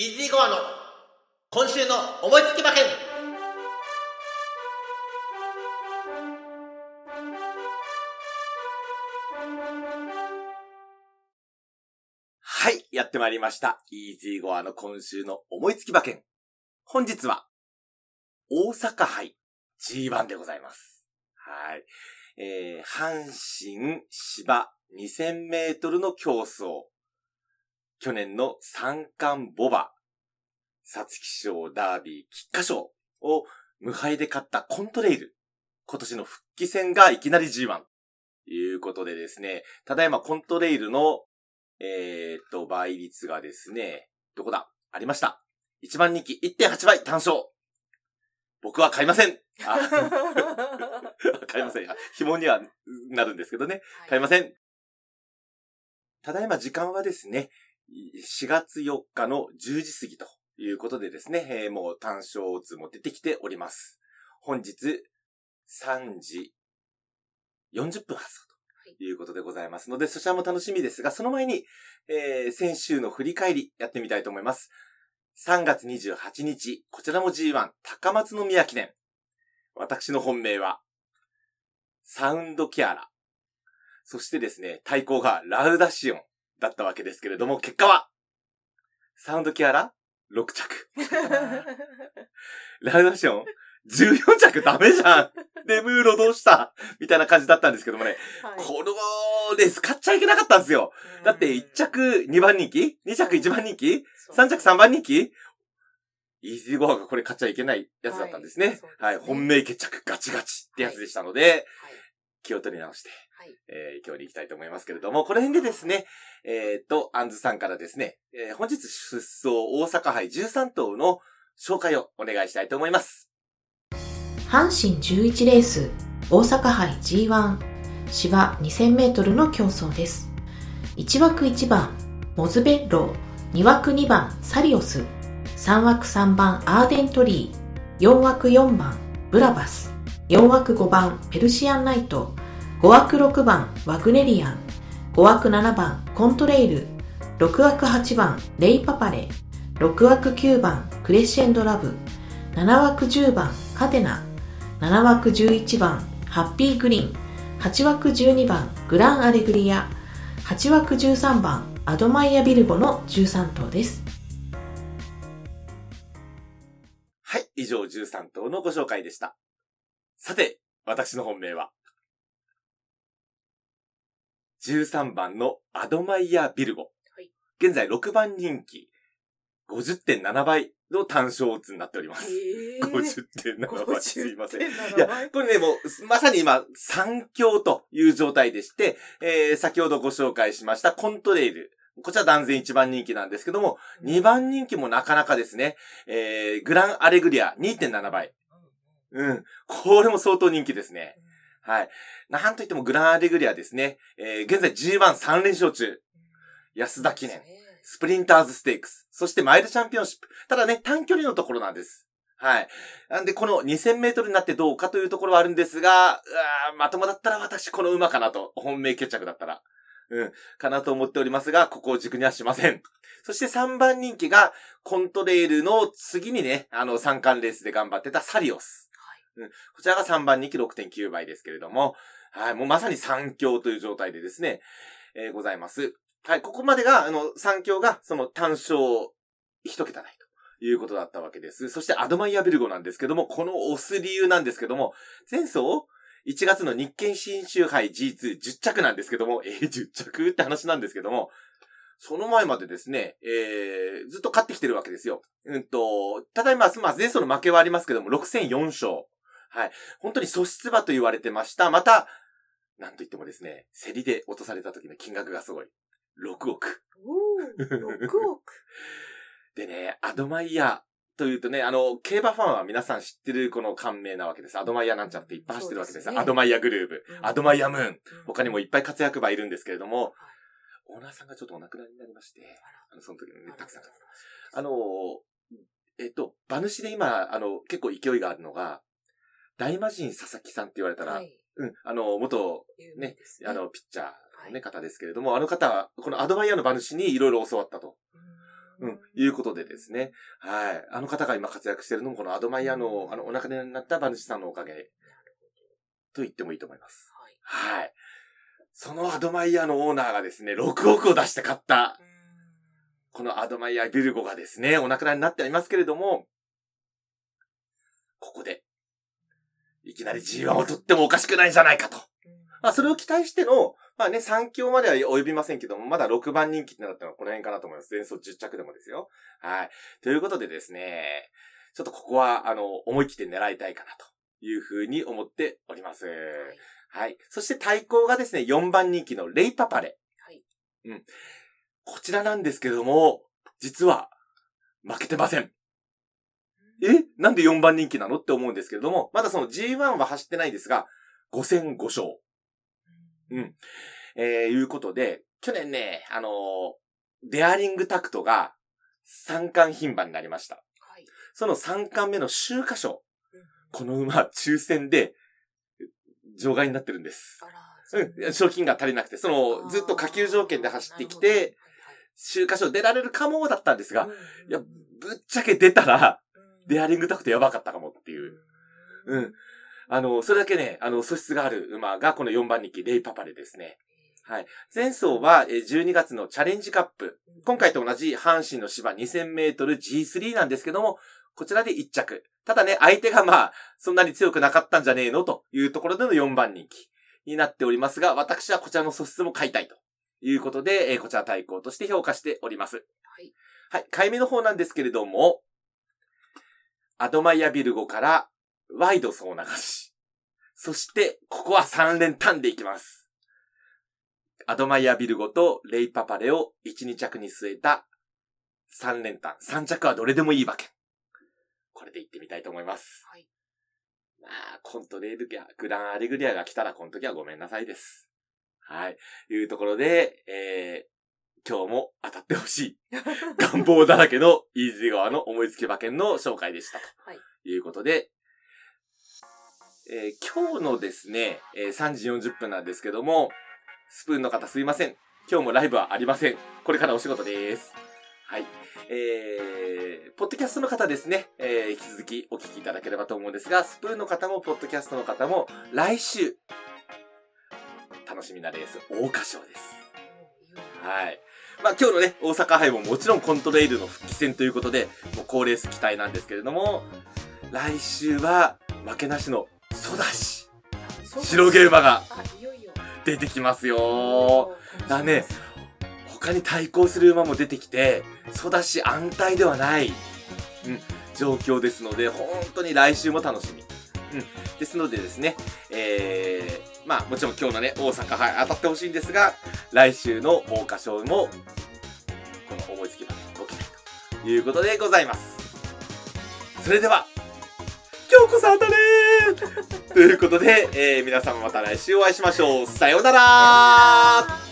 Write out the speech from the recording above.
イージーゴアの今週の思いつき馬券はい、やってまいりました。イージーゴアの今週の思いつき馬券。本日は、大阪杯 G1 でございます。はい。えー、阪神芝2000メートルの競争。去年の三冠ボバ、皐月賞ダービー菊花賞を無敗で勝ったコントレイル。今年の復帰戦がいきなり G1。ということでですね、ただいまコントレイルの、えー、っと、倍率がですね、どこだ？ありました。1番人気1.8倍単勝。僕は買いません。あ買いません。紐にはなるんですけどね。買いません。ただいま時間はですね、4月4日の10時過ぎということでですね、えー、もう単勝図も出てきております。本日3時40分発送ということでございますので、そちらも楽しみですが、その前に、えー、先週の振り返りやってみたいと思います。3月28日、こちらも G1 高松宮記念。私の本命は、サウンドキャラ。そしてですね、対抗がラウダシオンだったわけですけれども、結果は、サウンドキャラ6着。ラウダシオン14着ダメじゃん で、ムーロどうした？みたいな感じだったんですけどもね、はいこのレース勝っちゃいけなかったんですよ。だって1着2番人気 ?2 着1番人気？そう ?3 着3番人気？イージーゴアがこれ勝っちゃいけないやつだったんですね。はいすねはい。本命決着ガチガチってやつでしたので、気を取り直して、はい。えー今日に行きたいと思いますけれども、この辺でですね、えーっと、アンズさんからですね、えー本日出走大阪杯13頭の紹介をお願いしたいと思います。阪神11レース大阪杯 G1 芝 2000m の競争です1枠1番モズベッロー2枠2番サリオス3枠3番アーデントリー4枠4番ブラバス4枠5番ペルシアンナイト。5枠6番ワグネリアン。5枠7番コントレイル。6枠8番レイパパレ。6枠9番クレッシェンドラブ。7枠10番カテナ。7枠11番ハッピーグリーン。8枠12番グランアレグリア。8枠13番アドマイヤビルボの13頭です。はい、以上13頭のご紹介でした。さて、私の本命は、13番のアドマイヤ・ビルゴ。はい現在6番人気、50.7倍の単勝オッズになっております。え50.7倍。すいません。いいや、これね、もう、まさに今、三強という状態でして、えー、先ほどご紹介しましたコントレイル。こちら断然一番人気なんですけども、二番人気もなかなかですね、えー、グランアレグリア2.7倍。うん。これも相当人気ですね。はい。なんといってもグランアレグリアですね。えー、現在 G13 連勝中。安田記念。スプリンターズステークス。そしてマイルチャンピオンシップ。ただね、短距離のところなんです。はい。なんで、この2000メートルになってどうかというところはあるんですが、うまともだったら私この馬かなと。本命決着だったら。うん。かなと思っておりますが、ここを軸にはしません。そして3番人気が、コントレールの次にね、あの、三冠レースで頑張ってたサリオス。こちらが3番人気6.9倍ですけれども、はい。もうまさに三強という状態でですね、えーございます。はい。ここまでが、あの、三強が、その単勝一桁台ということだったわけです。そしてアドマイヤビルゴなんですけども、この押す理由なんですけども、前走、1月の日経新州杯 G210 着なんですけども、えー、10着って話なんですけども、その前までですね、えー、ずっと勝ってきてるわけですよ。うんと、ただいま、まあ、前走の負けはありますけども、6戦4勝。はい。本当に素質馬と言われてました。また、なんと言ってもですね、競りで落とされた時の金額がすごい。6億。おー、6億。でね、アドマイヤというとね、あの、競馬ファンは皆さん知ってるこの感名なわけです。アドマイヤなんちゃっていっぱい走ってるわけです。ですねアドマイヤグルーブ、うんアドマイヤムーン。他にもいいっぱい活躍馬いるんですけれども、オーナーさんがちょっとお亡くなりになりまして、あの、その時にね、たくさん。あの、えっと、馬主で今、あの、結構勢いがあるのが、大魔神佐々木さんって言われたら、はい。うん、あの、元、有名ですねあの、ピッチャーのね、はい方ですけれども、あの方は、このアドマイヤの馬主にいろいろ教わったと。うん、いうことでですね。はい。あの方が今活躍してるのも、このアドマイヤの、あの、お亡くなりになった馬主さんのおかげと言ってもいいと思います。はい。はい。そのアドマイヤのオーナーがですね、6億を出して買った、うんこのアドマイヤビルゴがですね、お亡くなりになってはいますけれども、ここで、いきなり G1 を取ってもおかしくないんじゃないかと。まあ、それを期待しての、まあね、3強までは及びませんけども、まだ6番人気ってなったのはこの辺かなと思います。前走10着でもですよ。はい。ということでですね、ちょっとここは、あの、思い切って狙いたいかなというふうに思っております。はい。そして対抗がですね、4番人気のレイパパレ。はい。うん。こちらなんですけども、実は、負けてません。え？なんで4番人気なの？って思うんですけれども、まだその G1 は走ってないですが、5戦5勝。うん。えー、いうことで、去年ね、あのーデアリングタクトが3冠牝馬になりました。はい。その3冠目の秋華賞。うんこの馬、抽選で、場外になってるんです。うん。賞金が足りなくて、その、ずっと下級条件で走ってきて、、秋華賞出られるかもだったんですが、いや、ぶっちゃけ出たら、デアリングタクトやばかったかもっていう。うん。あの、それだけね、あの、素質がある馬がこの4番人気、レイパパレですね。はい。前走はえー12月のチャレンジカップ。今回と同じ阪神の芝2000メートル G3 なんですけども、こちらで1着。ただね、相手がまあ、そんなに強くなかったんじゃねえのというところでの4番人気になっておりますが、私はこちらの素質も買いたいということで、えーこちら対抗として評価しております。はい。はい。買い目の方なんですけれども、アドマイヤビルゴからワイド総流し。そして、ここは3連単でいきます。アドマイヤビルゴとレイパパレを1、2着に据えた3連単。3着はどれでもいい馬券。これで行ってみたいと思います。はい。まあ、コントレールギャ、グランアレグリアが来たらこの時はごめんなさいです。はい。いうところで、えー、今日も当たってほしい。願望だらけのイージー川の思いつき馬券の紹介でした。はい。ということで、えー今日のですね、えー3時40分なんですけども、スプーンの方すいません。今日もライブはありません。これからお仕事です。はい。えー、ポッドキャストの方ですね、えー引き続きお聞きいただければと思うんですが、スプーンの方も、ポッドキャストの方も、来週、楽しみなレース、桜花賞です。はい。まあ今日のね、大阪杯ももちろんコントレイルの復帰戦ということで、もう高レース期待なんですけれども、来週は負けなしのソダシ、白毛馬が。出てきますよだね。他に対抗する馬も出てきて、ソダシ安泰ではない、うん、状況ですので、本当に来週も楽しみ。うん。ですのでですね、えー、まあもちろん今日のね、大阪杯当たってほしいんですが、来週の桜花賞も、この思いつきまでご期待ということでございます。それでは、今日こそ当たれー ということで、えー皆様また来週お会いしましょう。さようならー